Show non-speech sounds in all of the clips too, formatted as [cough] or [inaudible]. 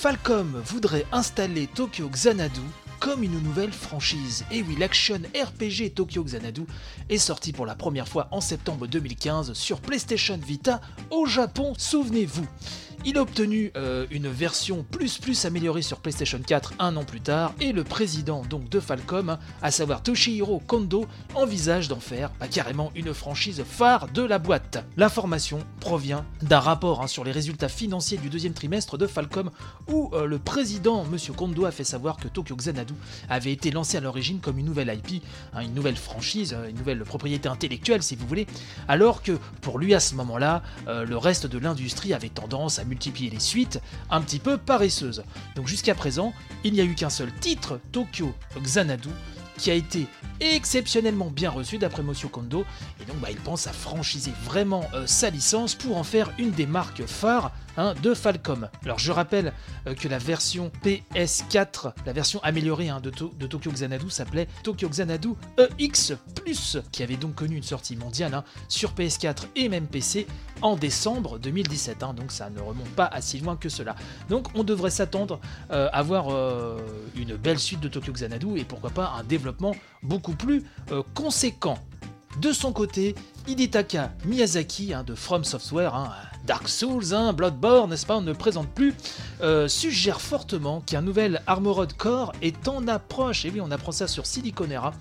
Falcom voudrait installer Tokyo Xanadu comme une nouvelle franchise. Et oui, l'action RPG Tokyo Xanadu est sorti pour la première fois en septembre 2015 sur PlayStation Vita au Japon, souvenez-vous. Il a obtenu euh, une version plus plus améliorée sur PlayStation 4 un an plus tard et le président donc de Falcom, à savoir Toshihiro Kondo, envisage d'en faire bah, carrément une franchise phare de la boîte. L'information provient d'un rapport hein, sur les résultats financiers du deuxième trimestre de Falcom où euh, le président Monsieur Kondo a fait savoir que Tokyo Xanadu avait été lancé à l'origine comme une nouvelle IP, hein, une nouvelle franchise, euh, une nouvelle propriété intellectuelle si vous voulez, alors que pour lui à ce moment-là, le reste de l'industrie avait tendance à multiplier les suites un petit peu paresseuses. Donc jusqu'à présent, il n'y a eu qu'un seul titre, Tokyo Xanadu, qui a été exceptionnellement bien reçu d'après Monsieur Kondo, et donc bah, il pense à franchiser vraiment euh, sa licence pour en faire une des marques phares hein, de Falcom. Alors je rappelle euh, que la version PS4, la version améliorée hein, de, Tokyo Xanadu s'appelait Tokyo Xanadu EX+, qui avait donc connu une sortie mondiale hein, sur PS4 et même PC en décembre 2017, donc ça ne remonte pas à si loin que cela. Donc on devrait s'attendre euh, à voir une belle suite de Tokyo Xanadu et pourquoi pas un développement beaucoup plus euh, conséquent. De son côté, Hidetaka Miyazaki hein, de From Software, hein, Dark Souls, hein, Bloodborne, n'est-ce pas, on ne présente plus, euh, suggère fortement qu'un nouvel Armored Core est en approche. Et oui, on apprend ça sur Siliconera.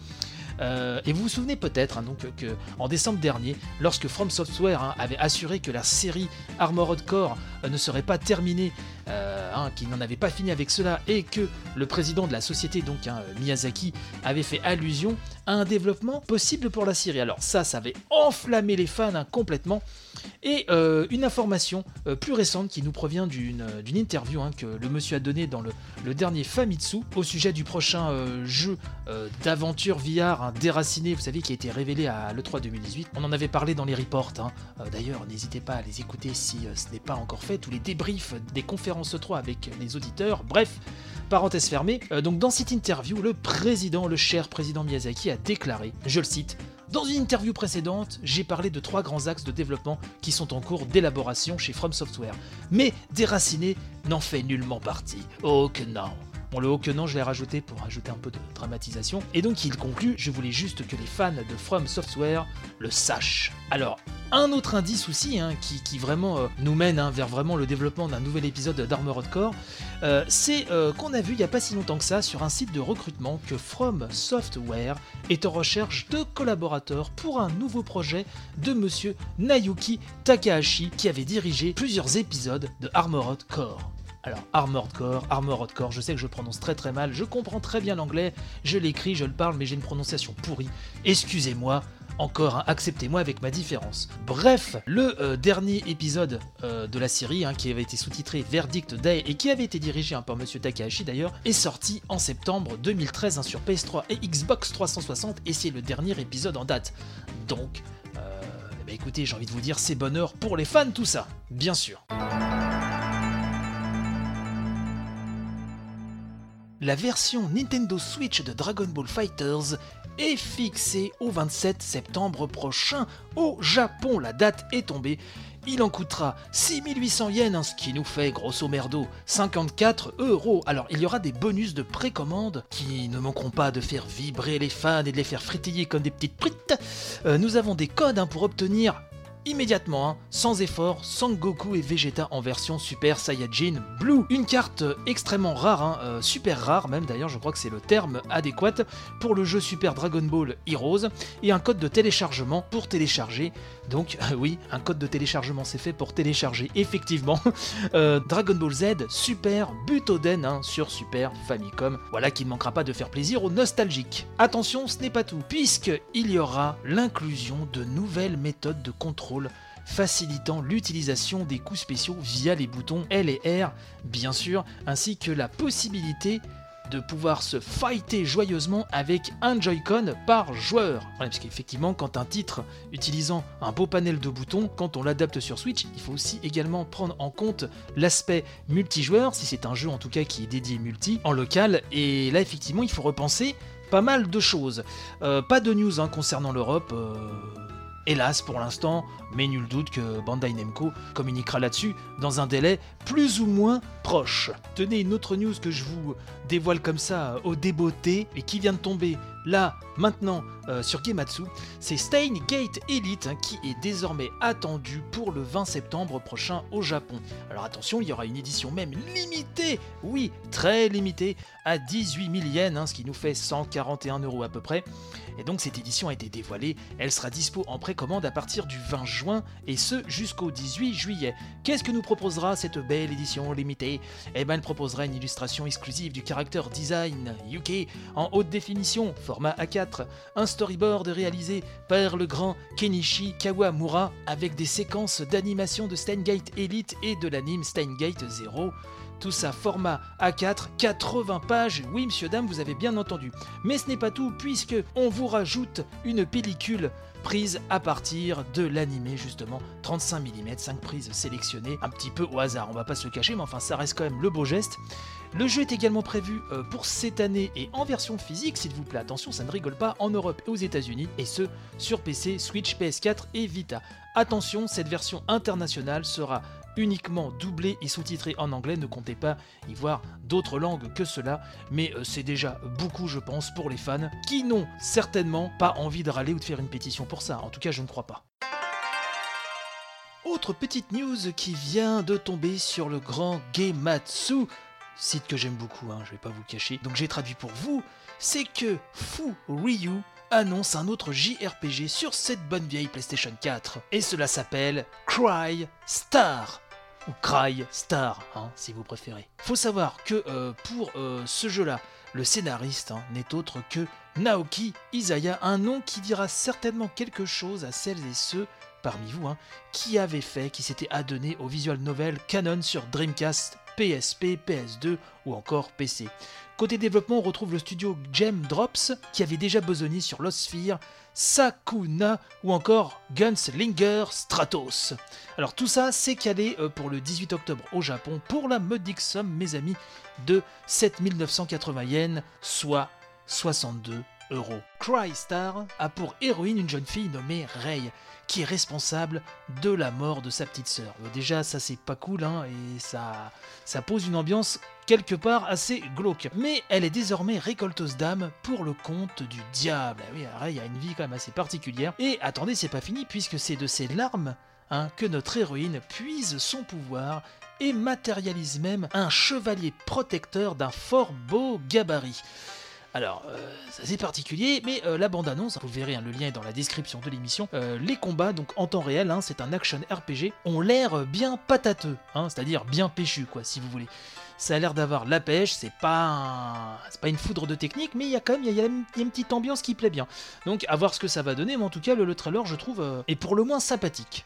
Euh, et vous vous souvenez peut-être donc que en décembre dernier, lorsque From Software avait assuré que la série Armored Core ne serait pas terminée euh, hein, qui n'en avait pas fini avec cela et que le président de la société, donc hein, Miyazaki, avait fait allusion à un développement possible pour la série. Alors ça, ça avait enflammé les fans hein, complètement. Et euh, une information euh, plus récente qui nous provient d'une interview que le monsieur a donnée dans le, dernier Famitsu au sujet du prochain jeu d'aventure VR déraciné, vous savez, qui a été révélé à l'E3 2018. On en avait parlé dans les reports. D'ailleurs, n'hésitez pas à les écouter si ce n'est pas encore fait. Tous les débriefs des conférences ce 3 avec les auditeurs. Bref, parenthèse fermée. Euh, donc dans cette interview, le président, le cher président Miyazaki a déclaré, je le cite, dans une interview précédente, j'ai parlé de trois grands axes de développement qui sont en cours d'élaboration chez From Software. Mais Déraciné n'en fait nullement partie. Oh que non Bon, le haut que non, je l'ai rajouté pour ajouter un peu de dramatisation. Et donc il conclut, je voulais juste que les fans de From Software le sachent. Alors, un autre indice aussi, hein, qui, vraiment euh, nous mène hein, vers vraiment le développement d'un nouvel épisode d'Armored Core, euh, c'est euh, qu'on a vu il n'y a pas si longtemps que ça sur un site de recrutement que From Software est en recherche de collaborateurs pour un nouveau projet de monsieur Nayuki Takahashi qui avait dirigé plusieurs épisodes de Armored Core. Alors, Armored Core, Armored Core, je sais que je prononce très très mal, je comprends très bien l'anglais, je l'écris, je le parle, mais j'ai une prononciation pourrie. Excusez-moi, encore, hein, acceptez-moi avec ma différence. Bref, le euh, dernier épisode euh, de la série, hein, qui avait été sous-titré Verdict Day et qui avait été dirigé hein, par Monsieur Takahashi d'ailleurs, est sorti en septembre 2013 sur PS3 et Xbox 360 et c'est le dernier épisode en date. Donc, euh, bah écoutez, j'ai envie de vous dire, c'est bonheur pour les fans tout ça, bien sûr. La version Nintendo Switch de Dragon Ball Fighters est fixé au 27 septembre prochain au Japon. La date est tombée. Il en coûtera 6800 yens, hein, ce qui nous fait grosso merdo 54 euros. Alors il y aura des bonus de précommande qui ne manqueront pas de faire vibrer les fans et de les faire frétiller comme des petites prites. Euh, nous avons des codes hein, pour obtenir immédiatement, hein, sans effort, Goku et Vegeta en version Super Saiyajin Blue. Une carte extrêmement rare, hein, euh, super rare même d'ailleurs, je crois que c'est le terme adéquat pour le jeu Super Dragon Ball Heroes, et un code de téléchargement pour télécharger. Donc [laughs] oui, un code de téléchargement c'est fait pour télécharger effectivement [laughs] euh, Dragon Ball Z Super Butoden hein, sur Super Famicom. Voilà qui ne manquera pas de faire plaisir aux nostalgiques. Attention, ce n'est pas tout, puisqu'il y aura l'inclusion de nouvelles méthodes de contrôle facilitant l'utilisation des coups spéciaux via les boutons L et R, bien sûr, ainsi que la possibilité de pouvoir se fighter joyeusement avec un Joy-Con par joueur. parce qu'effectivement, quand un titre utilisant un beau panel de boutons, quand on l'adapte sur Switch, il faut aussi également prendre en compte l'aspect multijoueur, si c'est un jeu en tout cas qui est dédié multi, en local. Et là, effectivement, il faut repenser pas mal de choses. Euh, pas de news hein, concernant l'Europe. Euh, hélas pour l'instant, mais nul doute que Bandai Namco communiquera là-dessus dans un délai plus ou moins proche. Tenez une autre news que je vous dévoile comme ça au débeauté et qui vient de tomber là, maintenant, euh, sur Gematsu, c'est Stein Gate Elite hein, qui est désormais attendu pour le 20 septembre prochain au Japon. Alors attention, il y aura une édition même limitée, oui, très limitée, à 18 000 yens, hein, ce qui nous fait 141 euros à peu près. Et donc cette édition a été dévoilée, elle sera dispo en précommande à partir du 20 juin et ce jusqu'au 18 juillet. Qu'est-ce que nous proposera cette belle édition limitée? Eh ben elle proposera une illustration exclusive du character design UK en haute définition, format A4, un storyboard réalisé par le grand Kenichi Kawamura avec des séquences d'animation de Steingate Elite et de l'anime Steingate 0. Tout ça format A4, 80 pages. Oui, monsieur, dame, vous avez bien entendu. Mais ce n'est pas tout, puisque on vous rajoute une pellicule prise à partir de l'animé justement 35 mm, 5 prises sélectionnées un petit peu au hasard, on va pas se le cacher mais enfin ça reste quand même le beau geste. Le jeu est également prévu euh, pour cette année et en version physique s'il vous plaît, attention ça ne rigole pas, en Europe et aux États-Unis et ce sur PC, Switch, PS4 et Vita. Attention, cette version internationale sera uniquement doublé et sous-titré en anglais, ne comptez pas y voir d'autres langues que cela, mais euh, c'est déjà beaucoup je pense pour les fans qui n'ont certainement pas envie de râler ou de faire une pétition pour ça, en tout cas je ne crois pas. Autre petite news qui vient de tomber sur le grand Gematsu, site que j'aime beaucoup, hein, je vais pas vous cacher, donc j'ai traduit pour vous, c'est que Fu Ryu annonce un autre JRPG sur cette bonne vieille PlayStation 4. Et cela s'appelle Cry Star. Ou Cry Star, hein, si vous préférez. Faut savoir que euh, pour euh, ce jeu-là, le scénariste hein, n'est autre que Naoki Isaya, un nom qui dira certainement quelque chose à celles et ceux parmi vous hein, qui avaient fait, qui s'étaient adonnés au visual novel canon sur Dreamcast, PSP, PS2 ou encore PC. Côté développement, on retrouve le studio Gem Drops qui avait déjà besogné sur Lost Sphere, Sakuna ou encore Gunslinger Stratos. Alors tout ça, c'est calé euh, pour le 18 octobre au Japon pour la modique somme, mes amis, de 7980 yens, soit 62 euros. Crystar a pour héroïne une jeune fille nommée Rei, qui est responsable de la mort de sa petite sœur. Euh, déjà, ça c'est pas cool, hein, et ça, ça pose une ambiance quelque part assez glauque. Mais elle est désormais récolteuse d'âme pour le compte du diable. Ah oui, il y a une vie quand même assez particulière. Et attendez, c'est pas fini, puisque c'est de ses larmes hein, que notre héroïne puise son pouvoir et matérialise même un chevalier protecteur d'un fort beau gabarit. Alors, euh, c'est particulier, mais euh, la bande-annonce, vous verrez, hein, le lien est dans la description de l'émission, euh, les combats, donc en temps réel, hein, c'est un action RPG, ont l'air bien patateux, hein, c'est-à-dire bien péchu, quoi, si vous voulez. Ça a l'air d'avoir la pêche, c'est pas, c'est pas une foudre de technique, mais il y a quand même y a, une petite ambiance qui plaît bien. Donc, à voir ce que ça va donner, mais en tout cas, le, trailer, je trouve, est pour le moins sympathique.